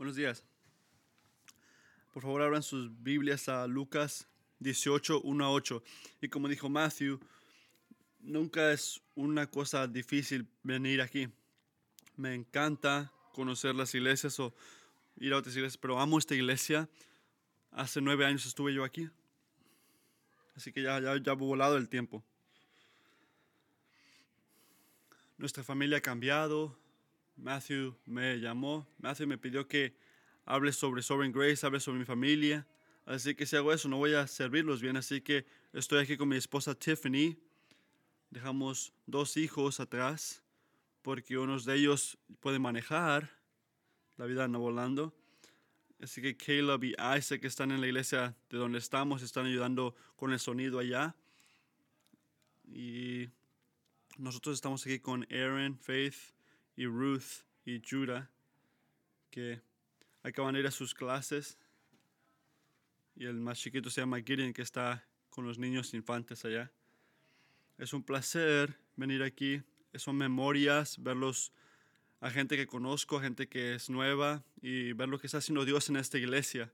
Buenos días. Por favor, abran sus Biblias a Lucas 18, 1 a 8. Y como dijo Matthew, nunca es una cosa difícil venir aquí. Me encanta conocer las iglesias o ir a otras iglesias, pero amo esta iglesia. Hace nueve años estuve yo aquí. Así que ya, ya, ya volado el tiempo. Nuestra familia ha cambiado. Matthew me llamó. Matthew me pidió que hable sobre Sovereign Grace, hable sobre mi familia. Así que si hago eso, no voy a servirlos bien. Así que estoy aquí con mi esposa Tiffany. Dejamos dos hijos atrás porque uno de ellos puede manejar. La vida anda volando. Así que Caleb y Isaac están en la iglesia de donde estamos, están ayudando con el sonido allá. Y nosotros estamos aquí con Aaron, Faith y Ruth y Judah, que acaban de ir a sus clases. Y el más chiquito se llama Gideon, que está con los niños infantes allá. Es un placer venir aquí. Son memorias, verlos a gente que conozco, a gente que es nueva y ver lo que está haciendo Dios en esta iglesia.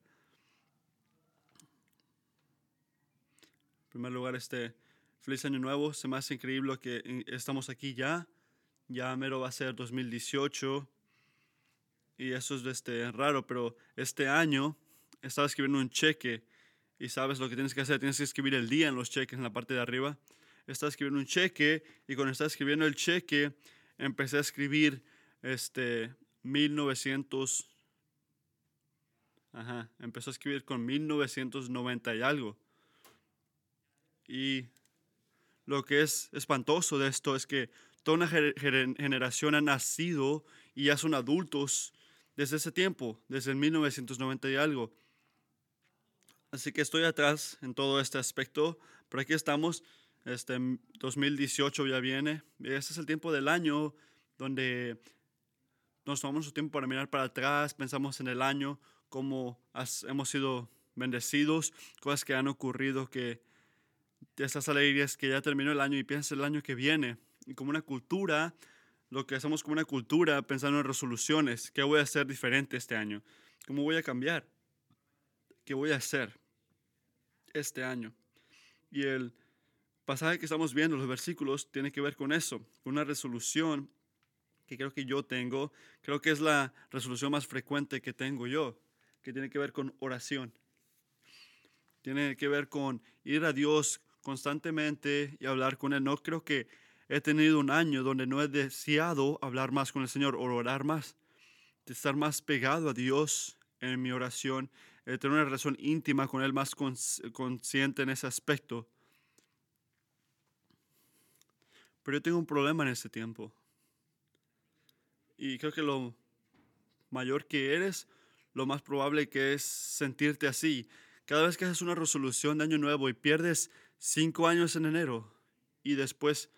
En primer lugar, este feliz año nuevo. Se me hace increíble que estamos aquí ya. Ya mero va a ser 2018 y eso es este, raro, pero este año estaba escribiendo un cheque y sabes lo que tienes que hacer, tienes que escribir el día en los cheques en la parte de arriba. Estaba escribiendo un cheque y cuando estaba escribiendo el cheque empecé a escribir este, 1900, ajá, empezó a escribir con 1990 y algo. Y lo que es espantoso de esto es que toda una generación ha nacido y ya son adultos desde ese tiempo, desde el 1990 y algo. Así que estoy atrás en todo este aspecto, pero aquí estamos, este 2018 ya viene, este es el tiempo del año donde nos tomamos su tiempo para mirar para atrás, pensamos en el año, cómo hemos sido bendecidos, cosas que han ocurrido, que esas alegrías que ya terminó el año y piensas el año que viene. Y como una cultura, lo que hacemos como una cultura, pensando en resoluciones, ¿qué voy a hacer diferente este año? ¿Cómo voy a cambiar? ¿Qué voy a hacer este año? Y el pasaje que estamos viendo, los versículos, tiene que ver con eso, con una resolución que creo que yo tengo, creo que es la resolución más frecuente que tengo yo, que tiene que ver con oración. Tiene que ver con ir a Dios constantemente y hablar con Él. No creo que he tenido un año donde no he deseado hablar más con el Señor o orar más, de estar más pegado a Dios en mi oración, de tener una relación íntima con Él, más consciente en ese aspecto. Pero yo tengo un problema en ese tiempo. Y creo que lo mayor que eres, lo más probable que es sentirte así. Cada vez que haces una resolución de año nuevo y pierdes cinco años en enero y después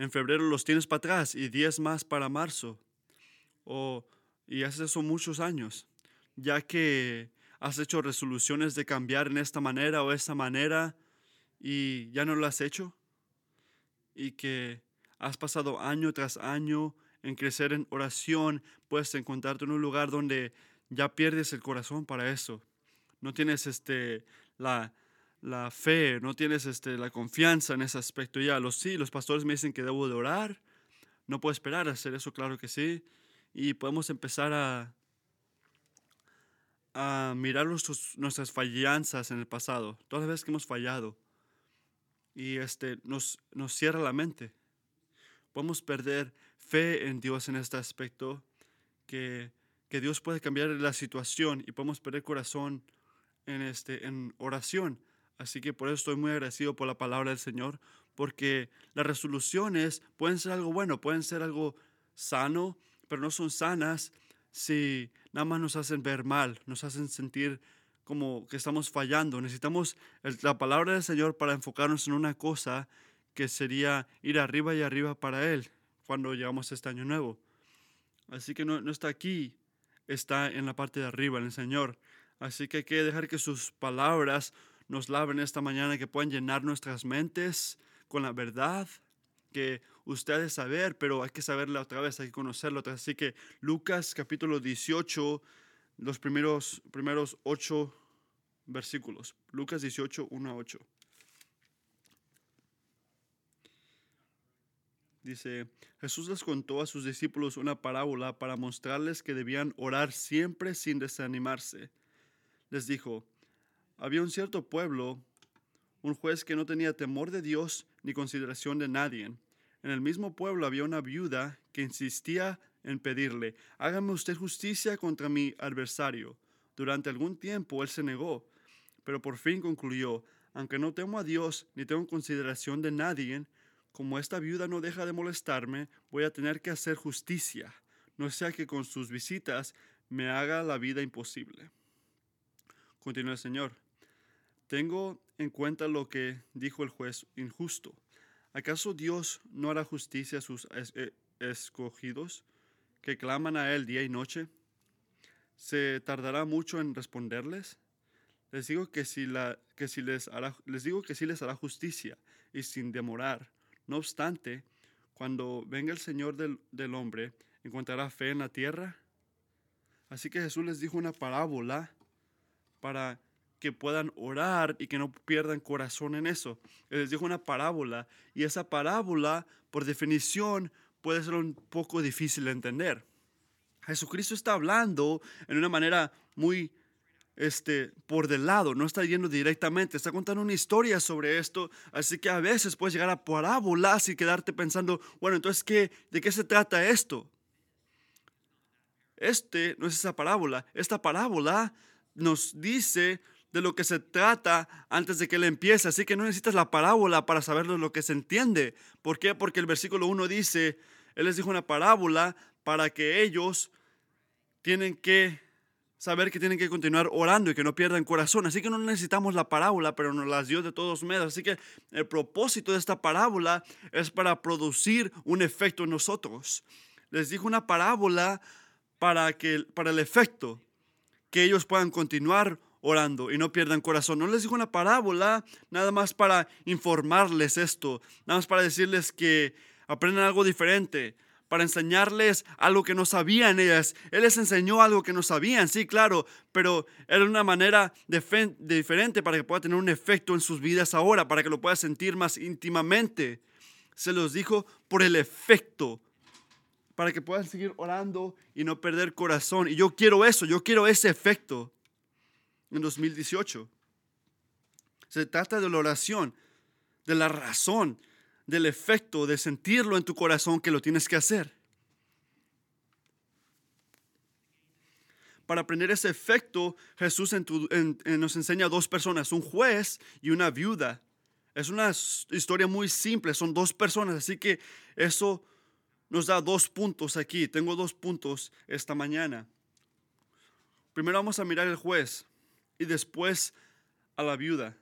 en febrero los tienes para atrás y diez más para marzo, o, y haces eso muchos años, ya que has hecho resoluciones de cambiar en esta manera o esta manera y ya no lo has hecho, y que has pasado año tras año en crecer en oración, puedes encontrarte en un lugar donde ya pierdes el corazón para eso. No tienes este, la, la fe, no tienes este, la confianza en ese aspecto. Ya, los sí, los pastores me dicen que debo de orar. No puedo esperar a hacer eso, claro que sí. Y podemos empezar a, a mirar nuestras fallanzas en el pasado, todas las veces que hemos fallado. Y este, nos, nos cierra la mente. Podemos perder fe en Dios en este aspecto, que, que Dios puede cambiar la situación y podemos perder corazón en, este, en oración. Así que por eso estoy muy agradecido por la palabra del Señor, porque las resoluciones pueden ser algo bueno, pueden ser algo sano, pero no son sanas si nada más nos hacen ver mal, nos hacen sentir como que estamos fallando. Necesitamos la palabra del Señor para enfocarnos en una cosa que sería ir arriba y arriba para Él cuando llegamos este año nuevo. Así que no, no está aquí, está en la parte de arriba, en el Señor. Así que hay que dejar que sus palabras nos laven esta mañana, que puedan llenar nuestras mentes con la verdad que ustedes saber, pero hay que saberla otra vez, hay que conocerla otra vez. Así que Lucas capítulo 18, los primeros, primeros ocho versículos. Lucas 18, 1 a 8. Dice, Jesús les contó a sus discípulos una parábola para mostrarles que debían orar siempre sin desanimarse. Les dijo, había un cierto pueblo, un juez que no tenía temor de Dios ni consideración de nadie. En el mismo pueblo había una viuda que insistía en pedirle, hágame usted justicia contra mi adversario. Durante algún tiempo él se negó, pero por fin concluyó, aunque no temo a Dios ni tengo consideración de nadie, como esta viuda no deja de molestarme, voy a tener que hacer justicia, no sea que con sus visitas me haga la vida imposible. Continúa el Señor. Tengo en cuenta lo que dijo el juez injusto. ¿Acaso Dios no hará justicia a sus eh, escogidos que claman a Él día y noche? ¿Se tardará mucho en responderles? Les digo que, si les, digo que sí les hará justicia y sin demorar. No obstante, cuando venga el Señor del, hombre, ¿encontrará fe en la tierra? Así que Jesús les dijo una parábola para que puedan orar y que no pierdan corazón en eso. les dijo una parábola y esa parábola, por definición, puede ser un poco difícil de entender. Jesucristo está hablando en una manera muy este, por del lado, no está yendo directamente, está contando una historia sobre esto, así que a veces puedes llegar a parábolas y quedarte pensando, bueno, entonces, ¿qué, ¿de qué se trata esto? Este no es esa parábola, esta parábola nos dice de lo que se trata antes de que él empiece, así que no necesitas la parábola para saber lo que se entiende. ¿Por qué? Porque el versículo 1 dice, él les dijo una parábola para que ellos tienen que saber que tienen que continuar orando y que no pierdan corazón. Así que no necesitamos la parábola, pero nos las dio de todos modos. Así que el propósito de esta parábola es para producir un efecto en nosotros. Les dijo una parábola para, que, para el efecto, que ellos puedan continuar orando y no pierdan corazón. No les dijo una parábola nada más para informarles esto, nada más para decirles que aprendan algo diferente, para enseñarles algo que no sabían ellas. Él les enseñó algo que no sabían, sí, claro, pero era una manera diferente para que pueda tener un efecto en sus vidas ahora, para que lo pueda sentir más íntimamente. Se los dijo por el efecto, para que puedan seguir orando y no perder corazón. Y yo quiero eso, yo quiero ese efecto en 2018. Se trata de la oración, de la razón, del efecto de sentirlo en tu corazón que lo tienes que hacer. Para aprender ese efecto, Jesús nos enseña a dos personas, un juez y una viuda. Es una historia muy simple, son dos personas, así que eso nos da dos puntos aquí. Tengo dos puntos esta mañana. Primero vamos a mirar el juez y después a la viuda.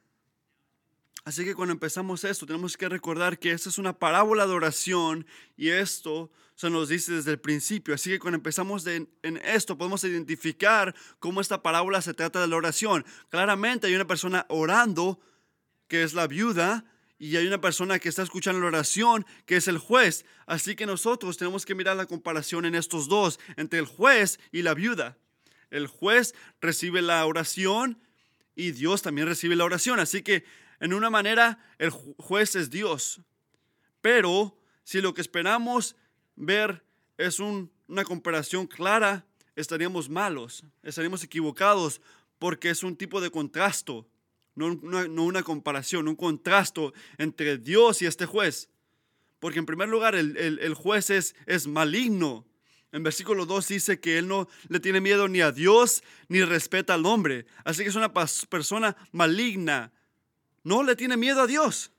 Así que cuando empezamos esto, tenemos que recordar que esta es una parábola de oración y esto se nos dice desde el principio. Así que cuando empezamos en esto, podemos identificar cómo esta parábola se trata de la oración. Claramente hay una persona orando, que es la viuda, y hay una persona que está escuchando la oración, que es el juez. Así que nosotros tenemos que mirar la comparación en estos dos, entre el juez y la viuda. El juez recibe la oración y Dios también recibe la oración. Así que en una manera, el juez es Dios. Pero si lo que esperamos ver es una comparación clara, estaríamos malos, estaríamos equivocados, porque es un tipo de contrasto, no, una comparación, un contrasto entre Dios y este juez. Porque en primer lugar, el, juez es, es maligno. En versículo 2 dice que él no le tiene miedo ni a Dios ni respeta al hombre. Así que es una persona maligna, no le tiene miedo a Dios.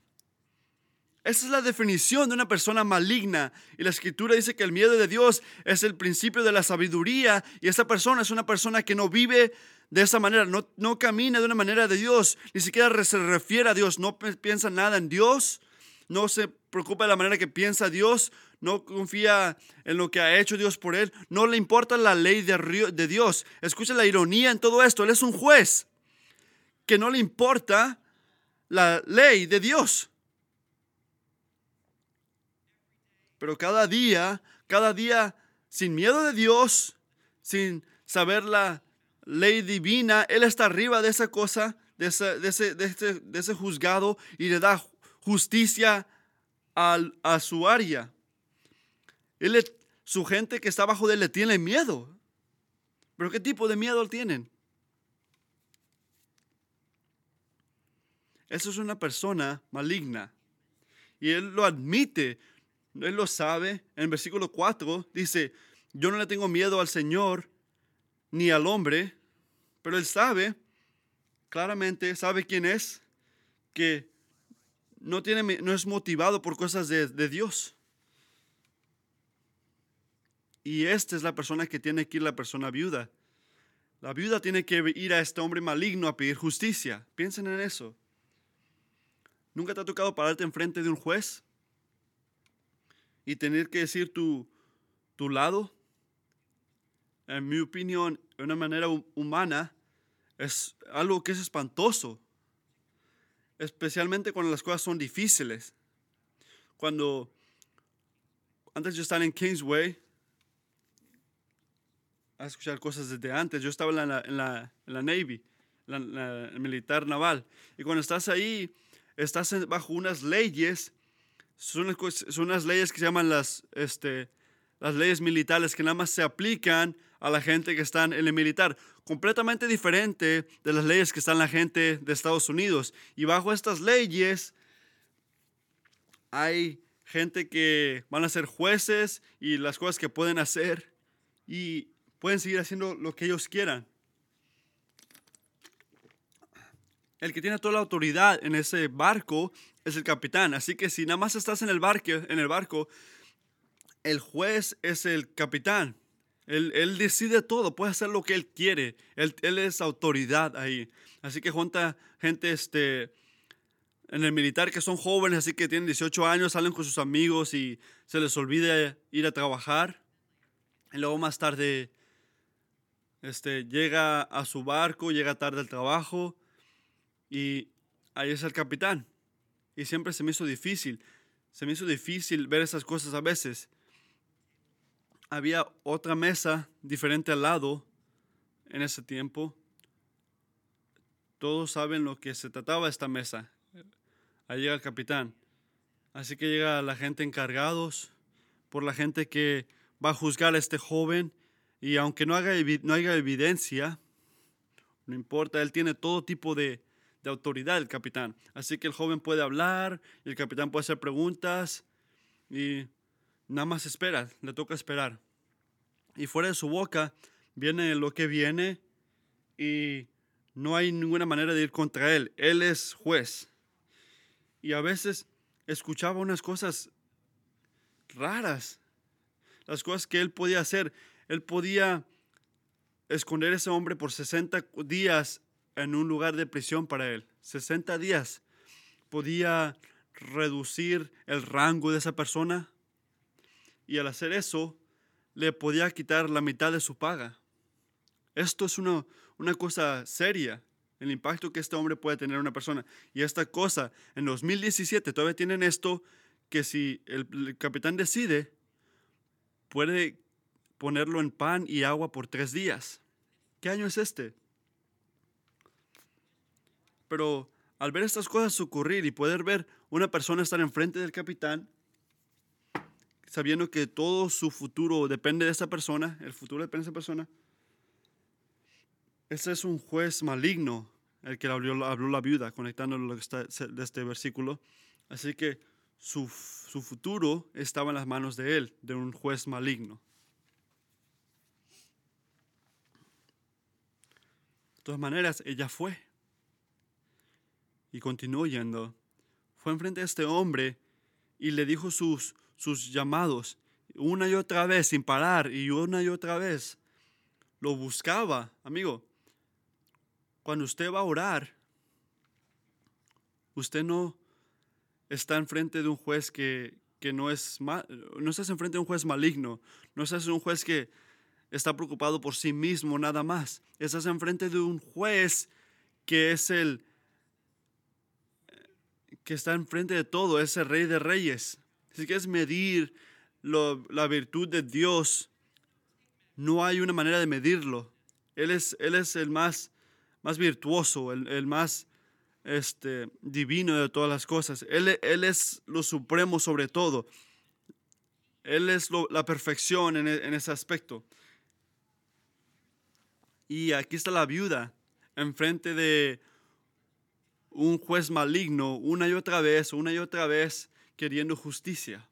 Esa es la definición de una persona maligna. Y la escritura dice que el miedo de Dios es el principio de la sabiduría. Y esa persona es una persona que no vive de esa manera, no, no camina de una manera de Dios, ni siquiera se refiere a Dios, no piensa nada en Dios, no se preocupa de la manera que piensa Dios, no confía en lo que ha hecho Dios por él, no le importa la ley de, Dios. Escucha la ironía en todo esto, él es un juez que no le importa la ley de Dios. Pero cada día, cada día, sin miedo de Dios, sin saber la, ley divina, Él está arriba de esa cosa, de de ese, de ese, de ese juzgado y le da justicia al, a su área. Él su gente que está bajo de él le tiene miedo. ¿Pero qué tipo de miedo tienen? Eso es una persona maligna. Y él lo admite. Él lo sabe. En el versículo 4 dice, yo no le tengo miedo al Señor ni al hombre, pero él sabe, claramente sabe quién es, que no, tiene, no es motivado por cosas de, de Dios. Y esta es la persona que tiene que ir la persona viuda. La viuda tiene que ir a este hombre maligno a pedir justicia. Piensen en eso. ¿Nunca te ha tocado pararte enfrente de un juez y tener que decir tu, tu lado? En mi opinión, de una manera hu- humana, es algo que es espantoso. Especialmente cuando las cosas son difíciles. Cuando antes yo estaba en Kingsway, a escuchar cosas desde antes. Yo estaba en la, en la, en la Navy, la, la- el militar naval. Y cuando estás ahí, estás bajo unas leyes, son, son unas leyes que se llaman las, este, las leyes militares que nada más se aplican a la gente que está en el militar. Completamente diferente de las leyes que están la gente de Estados Unidos. Y bajo estas leyes hay gente que van a ser jueces y las cosas que pueden hacer y pueden seguir haciendo lo que ellos quieran. El que tiene toda la autoridad en ese barco es el capitán. Así que si nada más estás en el barco, en el barco el juez es el capitán. Él, él decide todo, puede hacer lo que él quiere. Él, él es autoridad ahí. Así que junta gente este, en el militar que son jóvenes, así que tienen 18 años, salen con sus amigos y se les olvida ir a trabajar. Y luego más tarde este, llega a su barco, llega tarde al trabajo y ahí es el capitán. Y siempre se me hizo difícil, se me hizo difícil ver esas cosas a veces. Había otra mesa diferente al lado en ese tiempo. Todos saben lo que se trataba esta mesa. Ahí llega el capitán. Así que llega la gente encargados por la gente que va a juzgar a este joven y aunque no, haga, no haya evidencia, no importa, él tiene todo tipo de, de autoridad, el capitán. Así que el joven puede hablar el capitán puede hacer preguntas y nada más espera, le toca esperar. Y fuera de su boca viene lo que viene y no hay ninguna manera de ir contra él. Él es juez. Y a veces escuchaba unas cosas raras, las cosas que él podía hacer. Él podía esconder a ese hombre por 60 días en un lugar de prisión para él. 60 días. Podía reducir el rango de esa persona y al hacer eso le podía quitar la mitad de su paga. Esto es una, una cosa seria, el impacto que este hombre puede tener en una persona. Y esta cosa, en 2017 todavía tienen esto que si el, el capitán decide, puede ponerlo en pan y agua por tres días. ¿Qué año es este? Pero al ver estas cosas ocurrir y poder ver una persona estar enfrente del capitán, sabiendo que todo su futuro depende de esa persona, el futuro depende de esa persona, ese es un juez maligno, el que habló, habló la viuda, conectando lo que está de este versículo. Así que su, su futuro estaba en las manos de él, de un juez maligno. De todas maneras, ella fue. Y continuó yendo. Fue enfrente de este hombre y le dijo sus, sus llamados una y otra vez, sin parar, y una y otra vez. Lo buscaba, amigo. Cuando usted va a orar, usted no está enfrente de un juez que, que no es ma- no estás enfrente de un juez maligno, no estás en un juez que está preocupado por sí mismo nada más. Estás enfrente de un juez que es el que está enfrente de todo, es el rey de reyes. Si quieres medir la virtud de Dios, no hay una manera de medirlo. Él es, el más, virtuoso, el, más este, divino de todas las cosas. Él, él es lo supremo sobre todo. Él es la perfección en, en, ese aspecto. Y aquí está la viuda enfrente de un juez maligno una y otra vez, una y otra vez, queriendo justicia.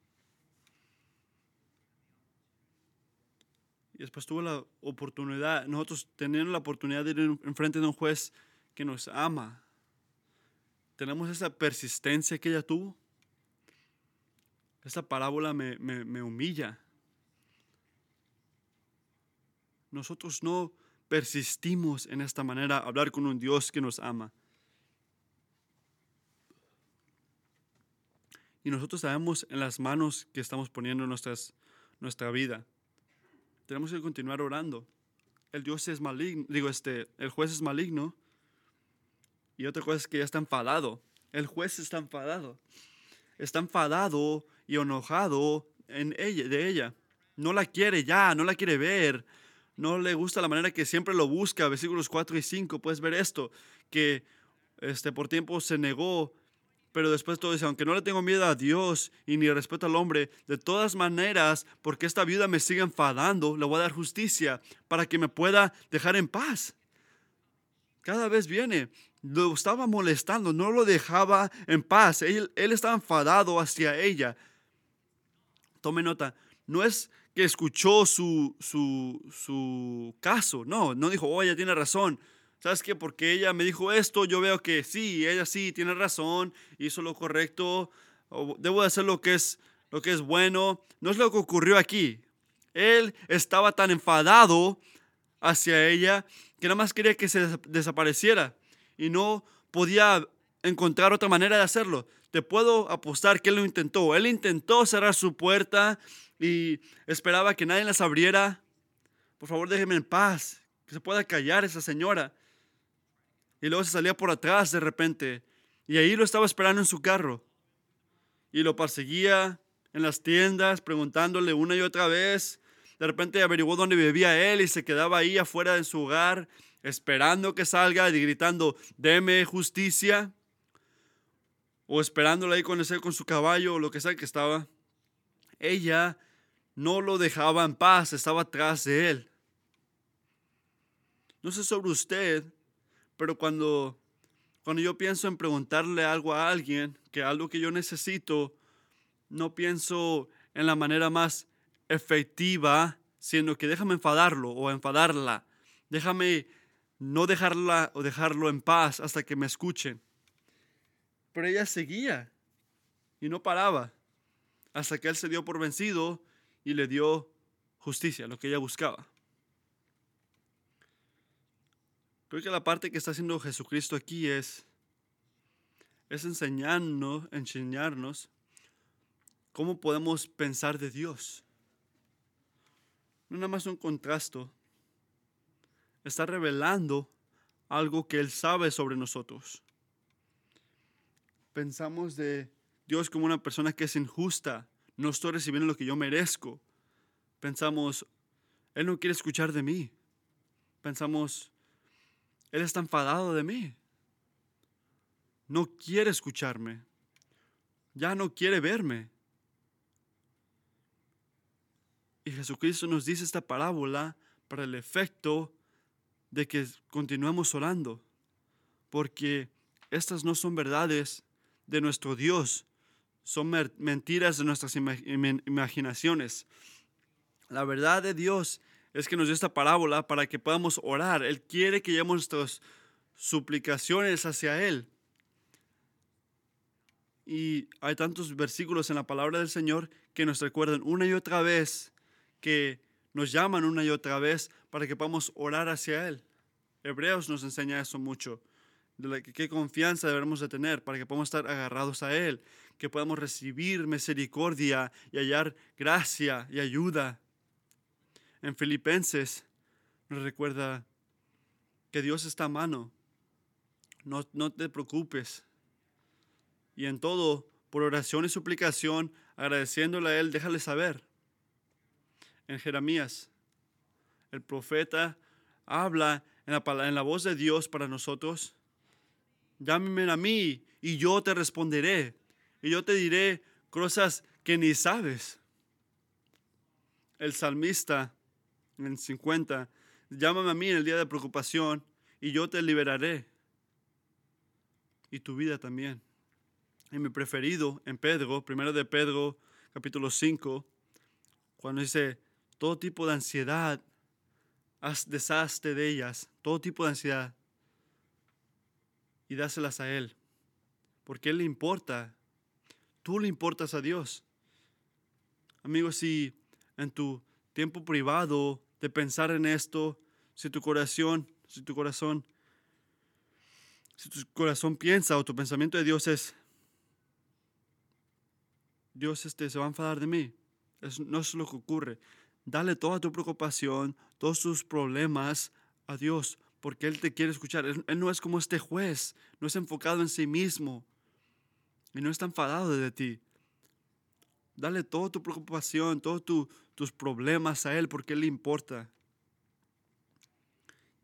Y después tuvo la oportunidad, nosotros teniendo la oportunidad de ir enfrente de un juez que nos ama. Tenemos esa persistencia que ella tuvo. Esta parábola me humilla. Nosotros no persistimos en esta manera, hablar con un Dios que nos ama. Y nosotros sabemos en las manos que estamos poniendo nuestras, nuestra vida. Tenemos que continuar orando. El Dios es maligno, digo, este, el juez es maligno. Y otra cosa es que ya está enfadado. El juez está enfadado. Está enfadado y enojado en ella, de ella. No la quiere ya, no la quiere ver no le gusta la manera que siempre lo busca. Versículos 4 y 5, puedes ver esto, que este, por tiempo se negó, pero después todo dice, aunque no le tengo miedo a Dios y ni respeto al hombre, de todas maneras, porque esta viuda me sigue enfadando, le voy a dar justicia para que me pueda dejar en paz. Cada vez viene, lo estaba molestando, no lo dejaba en paz. Él, estaba enfadado hacia ella. Tome nota, no es que escuchó su, su, caso. No, no dijo, oh, ella tiene razón. ¿Sabes qué? Porque ella me dijo esto, yo veo que sí, ella sí tiene razón, hizo lo correcto, debo de hacer lo que es, lo que es bueno. No es lo que ocurrió aquí. Él estaba tan enfadado hacia ella que nada más quería que se desapareciera y no podía encontrar otra manera de hacerlo. Te puedo apostar que él lo intentó. Él intentó cerrar su puerta, y esperaba que nadie las abriera. Por favor, déjeme en paz, que se pueda callar esa señora. Y luego se salía por atrás de repente. Y ahí lo estaba esperando en su carro. Y lo perseguía en las tiendas, preguntándole una y otra vez. De repente averiguó dónde vivía él y se quedaba ahí afuera de su hogar, esperando que salga y gritando, deme justicia. O esperándole ahí con, ese, con su caballo o lo que sea que estaba. Ella no lo dejaba en paz, estaba atrás de él. No sé sobre usted, pero cuando, cuando yo pienso en preguntarle algo a alguien, que algo que yo necesito, no pienso en la manera más efectiva, sino que déjame enfadarlo o enfadarla. Déjame no dejarla o dejarlo en paz hasta que me escuchen. Pero ella seguía y no paraba hasta que él se dio por vencido y le dio justicia, lo que ella buscaba. Creo que la parte que está haciendo Jesucristo aquí es, es enseñarnos, enseñarnos cómo podemos pensar de Dios. No nada más un contrasto. Está revelando algo que Él sabe sobre nosotros. Pensamos de Dios como una persona que es injusta, no estoy recibiendo lo que yo merezco. Pensamos, Él no quiere escuchar de mí. Pensamos, Él está enfadado de mí. No quiere escucharme. Ya no quiere verme. Y Jesucristo nos dice esta parábola para el efecto de que continuemos orando. Porque estas no son verdades de nuestro Dios, son mentiras de nuestras imaginaciones. La verdad de Dios es que nos dio esta parábola para que podamos orar. Él quiere que llevemos nuestras suplicaciones hacia Él. Y hay tantos versículos en la palabra del Señor que nos recuerdan una y otra vez, que nos llaman una y otra vez para que podamos orar hacia Él. Hebreos nos enseña eso mucho de qué confianza debemos de tener para que podamos estar agarrados a Él, que podamos recibir misericordia y hallar gracia y ayuda. En Filipenses nos recuerda que Dios está a mano. No, no te preocupes. Y en todo, por oración y suplicación, agradeciéndole a Él, déjale saber. En Jeremías, el profeta habla en la, en la voz de Dios para nosotros. Llámeme a mí y yo te responderé. Y yo te diré cosas que ni sabes. El salmista en 50, llámame a mí en el día de preocupación y yo te liberaré. Y tu vida también. Y mi preferido en Pedro, primero de Pedro, capítulo 5, cuando dice, todo tipo de ansiedad, haz desastre de ellas, todo tipo de ansiedad, y dáselas a Él, porque Él le importa, tú le importas a Dios. Amigos, si en tu tiempo privado de pensar en esto, si tu corazón, si tu corazón, si tu corazón piensa o tu pensamiento de Dios es, Dios este, se va a enfadar de mí. no es lo que ocurre. Dale toda tu preocupación, todos tus problemas a Dios, porque Él te quiere escuchar. Él, no es como este juez, no es enfocado en sí mismo y no está enfadado de ti. Dale toda tu preocupación, todos tus problemas a Él, porque Él le importa.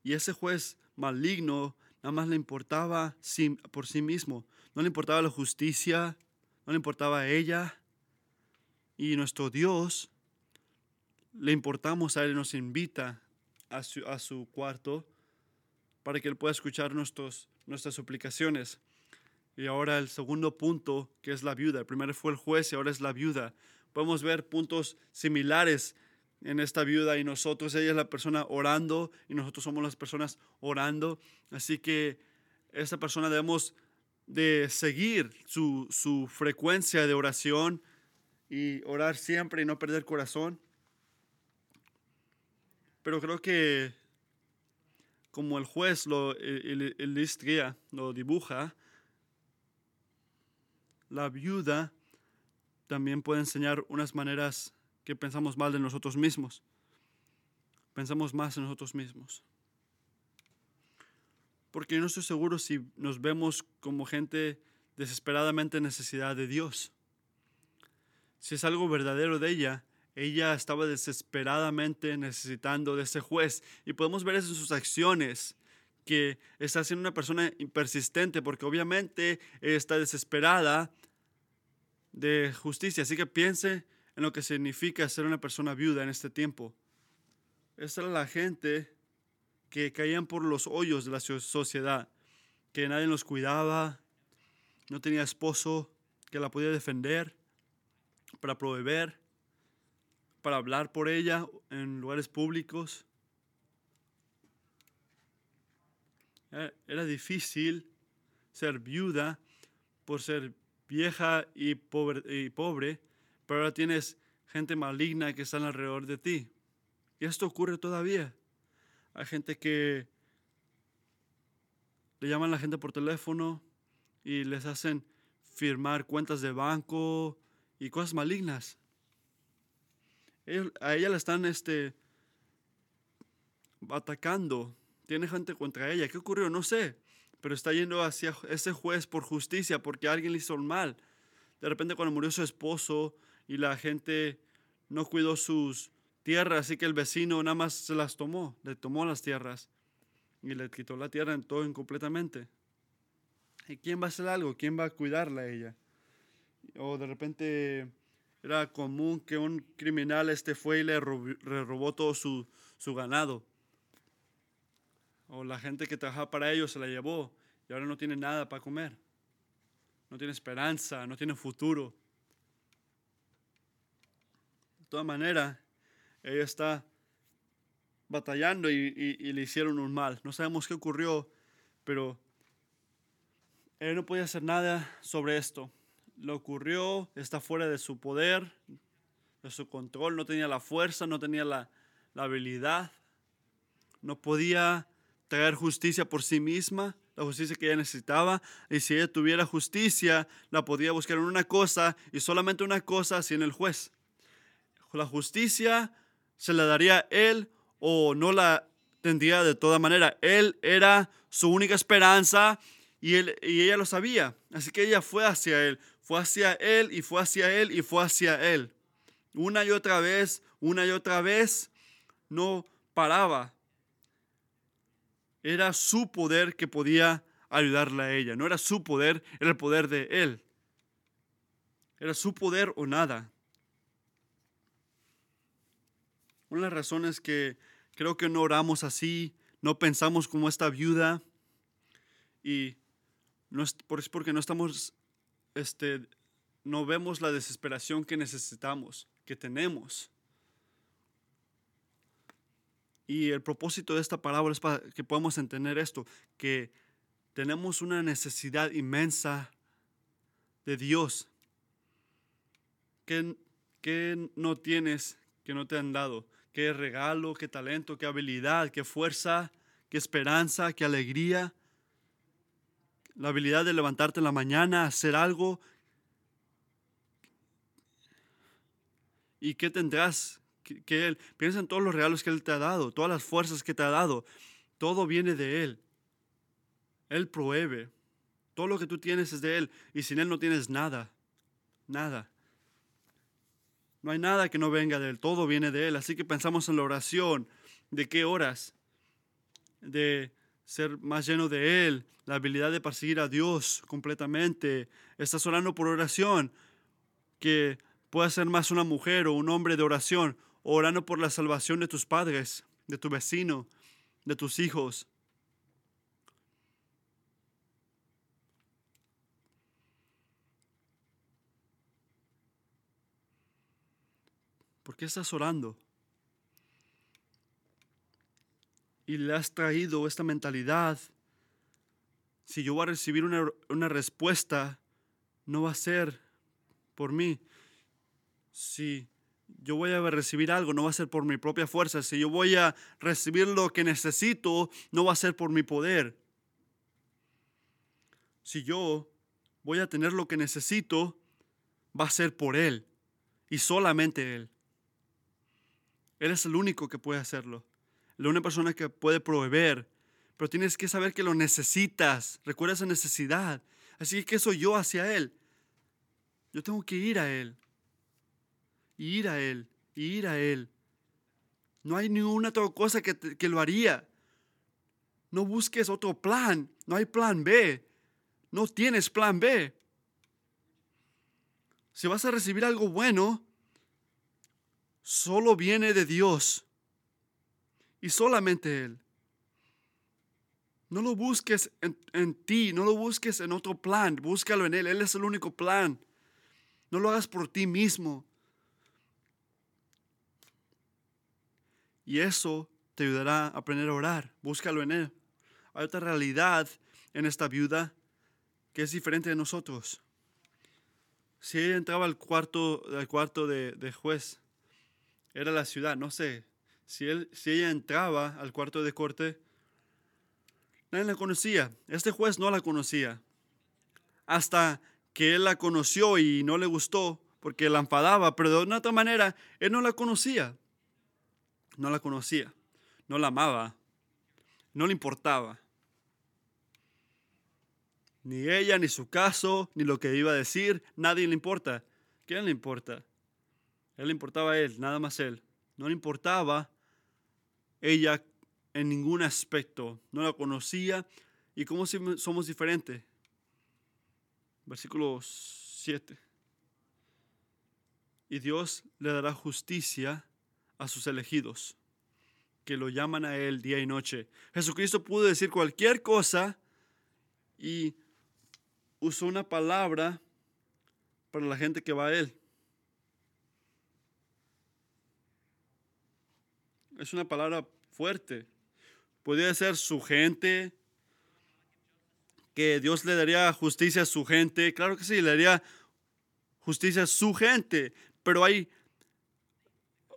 Y ese juez maligno nada más le importaba por sí mismo. No le importaba la justicia, no le importaba a ella, y nuestro Dios, le importamos a Él, nos invita a su, a su cuarto para que Él pueda escuchar nuestros, nuestras suplicaciones. Y ahora el segundo punto, que es la viuda. El primero fue el juez y ahora es la viuda. Podemos ver puntos similares en esta viuda y nosotros. Ella es la persona orando y nosotros somos las personas orando. Así que esta persona debemos de seguir su, su frecuencia de oración y orar siempre y no perder corazón. Pero creo que como el juez lo el, el, lo dibuja, la viuda también puede enseñar unas maneras que pensamos mal de nosotros mismos. Pensamos más en nosotros mismos. Porque yo no estoy seguro si nos vemos como gente desesperadamente en necesidad de Dios si es algo verdadero de ella, ella estaba desesperadamente necesitando de ese juez. Y podemos ver eso en sus acciones, que está siendo una persona persistente, porque obviamente está desesperada de justicia. Así que piense en lo que significa ser una persona viuda en este tiempo. Esta era la gente que caían por los hoyos de la sociedad, que nadie los cuidaba, no tenía esposo que la podía defender para proveer, para hablar por ella en lugares públicos. Era difícil ser viuda por ser vieja y pobre, pero ahora tienes gente maligna que está alrededor de ti. Y esto ocurre todavía. Hay gente que le llaman a la gente por teléfono y les hacen firmar cuentas de banco y cosas malignas. A ella la están este, atacando. Tiene gente contra ella. ¿Qué ocurrió? No sé. Pero está yendo hacia ese juez por justicia porque alguien le hizo mal. De repente cuando murió su esposo y la gente no cuidó sus tierras, así que el vecino nada más se las tomó, le tomó las tierras y le quitó la tierra en todo incompletamente. ¿Y quién va a hacer algo? ¿Quién va a cuidarla a ella? o de repente era común que un criminal este fue y le robó, todo su, ganado. O la gente que trabajaba para ellos se la llevó y ahora no tiene nada para comer. No tiene esperanza, no tiene futuro. De todas maneras, ella está batallando y, le hicieron un mal. No sabemos qué ocurrió, pero ella no podía hacer nada sobre esto lo ocurrió, está fuera de su poder, de su control, no tenía la fuerza, no tenía la, habilidad, no podía traer justicia por sí misma, la justicia que ella necesitaba, y si ella tuviera justicia, la podía buscar en una cosa y solamente una cosa, sin el juez. La justicia se la daría él o no la tendría de toda manera. Él era su única esperanza y, él, y ella lo sabía. Así que ella fue hacia él, fue hacia él y fue hacia él y fue hacia él. Una y otra vez, una y otra vez, no paraba. Era su poder que podía ayudarla a ella. No era su poder, era el poder de Él. Era su poder o nada. Una de las razones que creo que no oramos así, no pensamos como esta viuda y no es, porque no estamos, este, no vemos la desesperación que necesitamos, que tenemos. Y el propósito de esta parábola es para que podamos entender esto, que tenemos una necesidad inmensa de Dios. que ¿Qué, no tienes que no te han dado? ¿Qué regalo, qué talento, qué habilidad, qué fuerza, qué esperanza, qué alegría? La habilidad de levantarte en la mañana, hacer algo. ¿Y qué tendrás que, Él, piensa en todos los regalos que Él te ha dado, todas las fuerzas que te ha dado. Todo viene de Él. Él provee. Todo lo que tú tienes es de Él. Y sin Él no tienes nada. Nada. No hay nada que no venga de Él. Todo viene de Él. Así que pensamos en la oración. ¿De qué horas? De ser más lleno de Él. La habilidad de perseguir a Dios completamente. Estás orando por oración. Que pueda ser más una mujer o un hombre de oración orando por la salvación de tus padres, de tu vecino, de tus hijos. ¿Por qué estás orando? Y le has traído esta mentalidad. Si yo voy a recibir una, una respuesta, no va a ser por mí. Si yo voy a recibir algo, no va a ser por mi propia fuerza. Si yo voy a recibir lo que necesito, no va a ser por mi poder. Si yo voy a tener lo que necesito, va a ser por Él y solamente Él. Él es el único que puede hacerlo. La única persona que puede proveer. Pero tienes que saber que lo necesitas. Recuerda esa necesidad. Así que soy yo hacia Él. Yo tengo que ir a Él ir a Él, ir a Él. No hay ninguna otra cosa que, que lo haría. No busques otro plan. No hay plan B. No tienes plan B. Si vas a recibir algo bueno, solo viene de Dios. Y solamente Él. No lo busques en, en, ti, no lo busques en otro plan, búscalo en Él. Él es el único plan. No lo hagas por ti mismo. Y eso te ayudará a aprender a orar. Búscalo en Él. Hay otra realidad en esta viuda que es diferente de nosotros. Si ella entraba al cuarto, al cuarto de, juez, era la ciudad, no sé. Si, él, si ella entraba al cuarto de corte, nadie la conocía. Este juez no la conocía. Hasta que él la conoció y no le gustó porque la enfadaba, pero de otra manera, él no la conocía no la conocía, no la amaba, no le importaba. Ni ella, ni su caso, ni lo que iba a decir, nadie le importa. ¿Quién le importa? Él le importaba a él, nada más él. No le importaba ella en ningún aspecto. No la conocía. ¿Y cómo somos diferentes? Versículo 7. Y Dios le dará justicia a sus elegidos, que lo llaman a Él día y noche. Jesucristo pudo decir cualquier cosa y usó una palabra para la gente que va a Él. Es una palabra fuerte. Podría ser su gente, que Dios le daría justicia a su gente. Claro que sí, le daría justicia a su gente, pero hay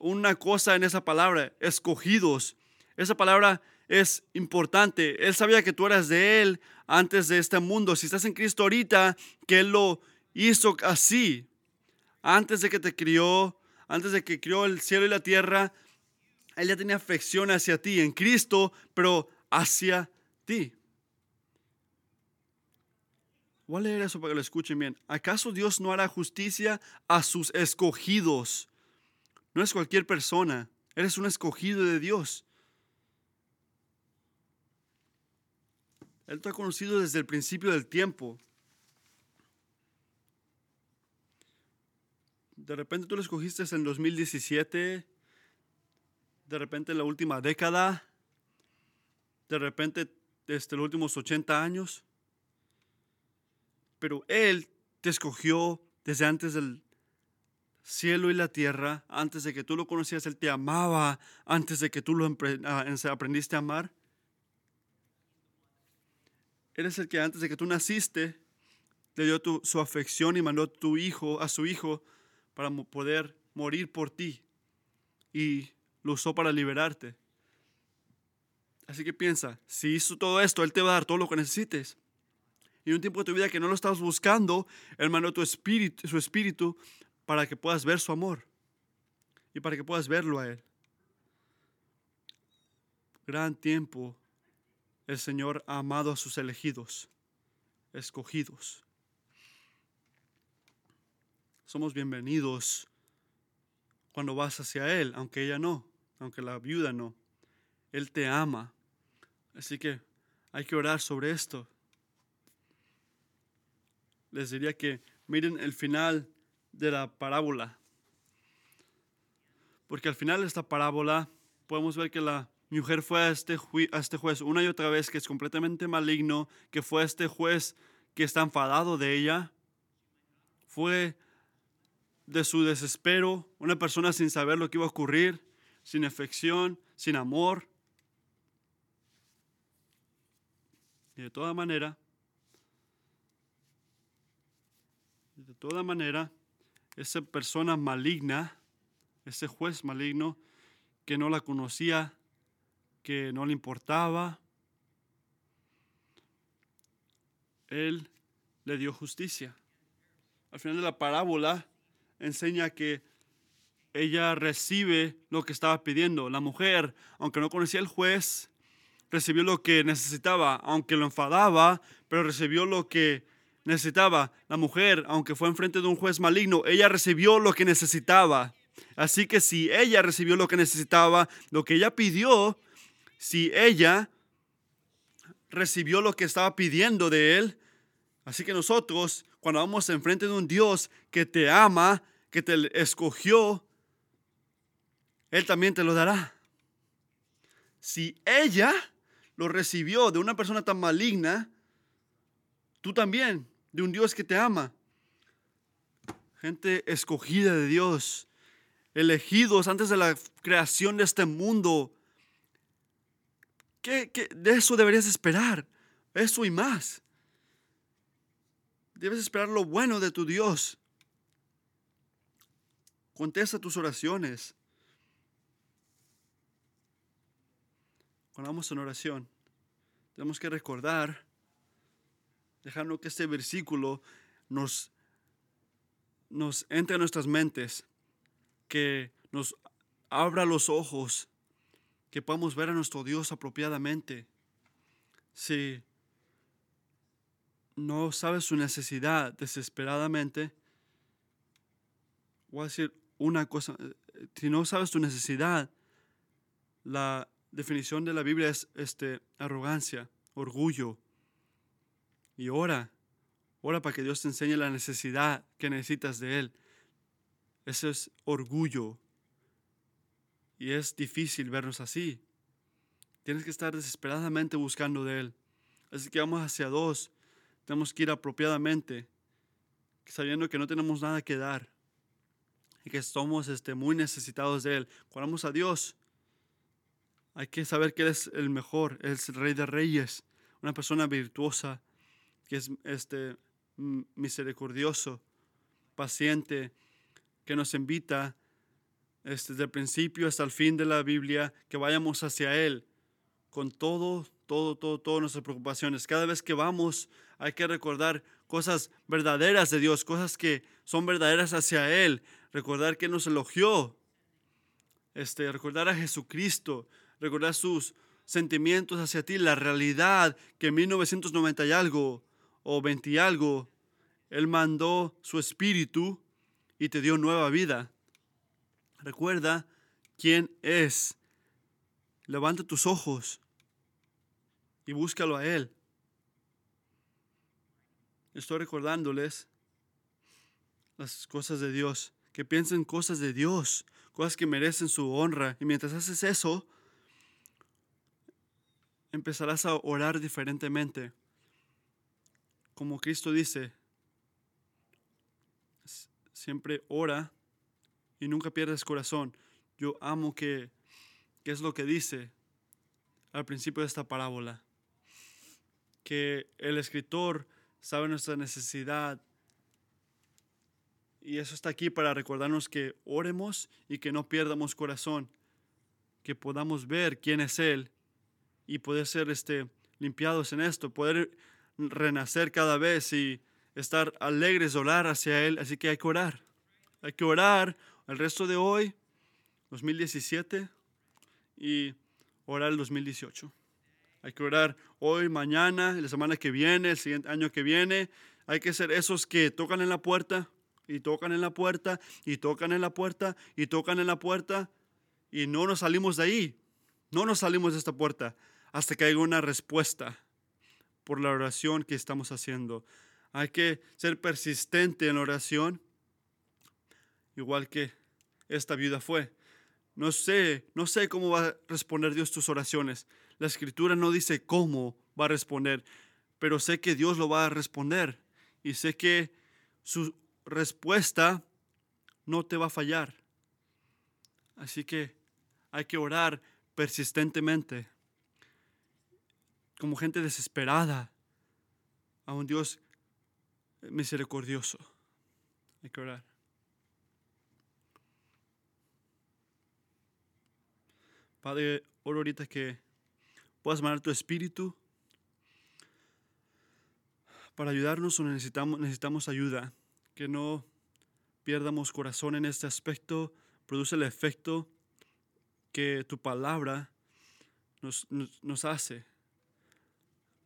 una cosa en esa palabra, escogidos. Esa palabra es importante. Él sabía que tú eras de Él antes de este mundo. Si estás en Cristo ahorita, que Él lo hizo así. Antes de que te crió, antes de que crió el cielo y la tierra, Él ya tenía afección hacia ti en Cristo, pero hacia ti. Voy a leer eso para que lo escuchen bien. ¿Acaso Dios no hará justicia a sus escogidos? No es cualquier persona. Eres un escogido de Dios. Él te ha conocido desde el principio del tiempo. De repente tú lo escogiste en 2017, de repente en la última década, de repente desde los últimos 80 años. Pero Él te escogió desde antes del cielo y la tierra, antes de que tú lo conocías, Él te amaba, antes de que tú lo ah, aprendiste a amar. Él es el que antes de que tú naciste, le dio su afección y mandó tu hijo, a su hijo, para poder morir por ti. Y lo usó para liberarte. Así que piensa, si hizo todo esto, Él te va a dar todo lo que necesites. Y en un tiempo de tu vida que no lo estabas buscando, Él mandó tu espíritu, su espíritu para que puedas ver su amor y para que puedas verlo a Él. Gran tiempo el Señor ha amado a sus elegidos, escogidos. Somos bienvenidos cuando vas hacia Él, aunque ella no, aunque la viuda no. Él te ama. Así que hay que orar sobre esto. Les diría que miren el final de la parábola. Porque al final de esta parábola podemos ver que la mujer fue a este, a este juez una y otra vez que es completamente maligno, que fue este juez que está enfadado de ella. Fue de su desespero, una persona sin saber lo que iba a ocurrir, sin afección, sin amor. Y de toda manera, de toda manera, esa persona maligna, ese juez maligno que no la conocía, que no le importaba, él le dio justicia. Al final de la parábola enseña que ella recibe lo que estaba pidiendo. La mujer, aunque no conocía al juez, recibió lo que necesitaba, aunque lo enfadaba, pero recibió lo que necesitaba. La mujer, aunque fue enfrente de un juez maligno, ella recibió lo que necesitaba. Así que si ella recibió lo que necesitaba, lo que ella pidió, si ella recibió lo que estaba pidiendo de él, así que nosotros, cuando vamos enfrente de un Dios que te ama, que te escogió, él también te lo dará. Si ella lo recibió de una persona tan maligna, tú también de un Dios que te ama. Gente escogida de Dios, elegidos antes de la creación de este mundo. ¿Qué, de eso deberías esperar? Eso y más. Debes esperar lo bueno de tu Dios. Contesta tus oraciones. Cuando vamos en oración, tenemos que recordar dejando que este versículo nos, nos entre en nuestras mentes, que nos abra los ojos, que podamos ver a nuestro Dios apropiadamente. Si no sabes su necesidad desesperadamente, voy a decir una cosa, si no sabes tu necesidad, la definición de la Biblia es este, arrogancia, orgullo, y ora. Ora para que Dios te enseñe la necesidad que necesitas de Él. Eso es orgullo. Y es difícil vernos así. Tienes que estar desesperadamente buscando de Él. Así que vamos hacia dos. Tenemos que ir apropiadamente, sabiendo que no tenemos nada que dar y que somos este, muy necesitados de Él. Cuando vamos a Dios, hay que saber que Él es el mejor, es el Rey de Reyes, una persona virtuosa, que es este, misericordioso, paciente, que nos invita este, desde el principio hasta el fin de la Biblia, que vayamos hacia Él con todo, todo, todo, todas nuestras preocupaciones. Cada vez que vamos hay que recordar cosas verdaderas de Dios, cosas que son verdaderas hacia Él, recordar que nos elogió, este, recordar a Jesucristo, recordar sus sentimientos hacia ti, la realidad que en 1990 y algo o 20 y algo, Él mandó su espíritu y te dio nueva vida. Recuerda quién es. Levanta tus ojos y búscalo a Él. estoy recordándoles las cosas de Dios, que piensen cosas de Dios, cosas que merecen su honra. Y mientras haces eso, empezarás a orar diferentemente. Como Cristo dice, siempre ora y nunca pierdes corazón. Yo amo que, que es lo que dice al principio de esta parábola. Que el escritor sabe nuestra necesidad. Y eso está aquí para recordarnos que oremos y que no pierdamos corazón. Que podamos ver quién es Él y poder ser este, limpiados en esto, poder renacer cada vez y estar alegres orar hacia Él. Así que hay que orar. Hay que orar el resto de hoy, 2017, y orar el 2018. Hay que orar hoy, mañana, la semana que viene, el siguiente año que viene. Hay que ser esos que tocan en la puerta y tocan en la puerta y tocan en la puerta y tocan en la puerta y no nos salimos de ahí. No nos salimos de esta puerta hasta que haya una respuesta por la oración que estamos haciendo. Hay que ser persistente en la oración, igual que esta viuda fue. No sé, no sé cómo va a responder Dios tus oraciones. La escritura no dice cómo va a responder, pero sé que Dios lo va a responder y sé que su respuesta no te va a fallar. Así que hay que orar persistentemente, como gente desesperada, a un Dios misericordioso. Hay que orar. Padre, oro ahorita que puedas mandar tu espíritu para ayudarnos o necesitamos, necesitamos ayuda. Que no pierdamos corazón en este aspecto. Produce el efecto que tu palabra nos, nos, hace.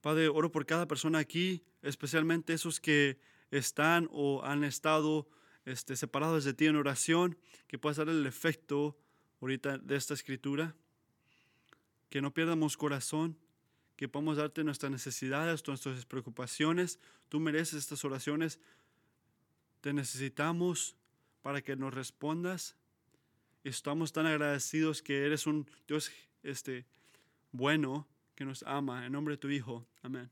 Padre, oro por cada persona aquí, especialmente esos que están o han estado este, separados de ti en oración, que puedas dar el efecto ahorita de esta escritura que no pierdamos corazón, que podamos darte nuestras necesidades, nuestras preocupaciones. Tú mereces estas oraciones. Te necesitamos para que nos respondas. Estamos tan agradecidos que eres un Dios este, bueno que nos ama. En nombre de tu Hijo. Amén.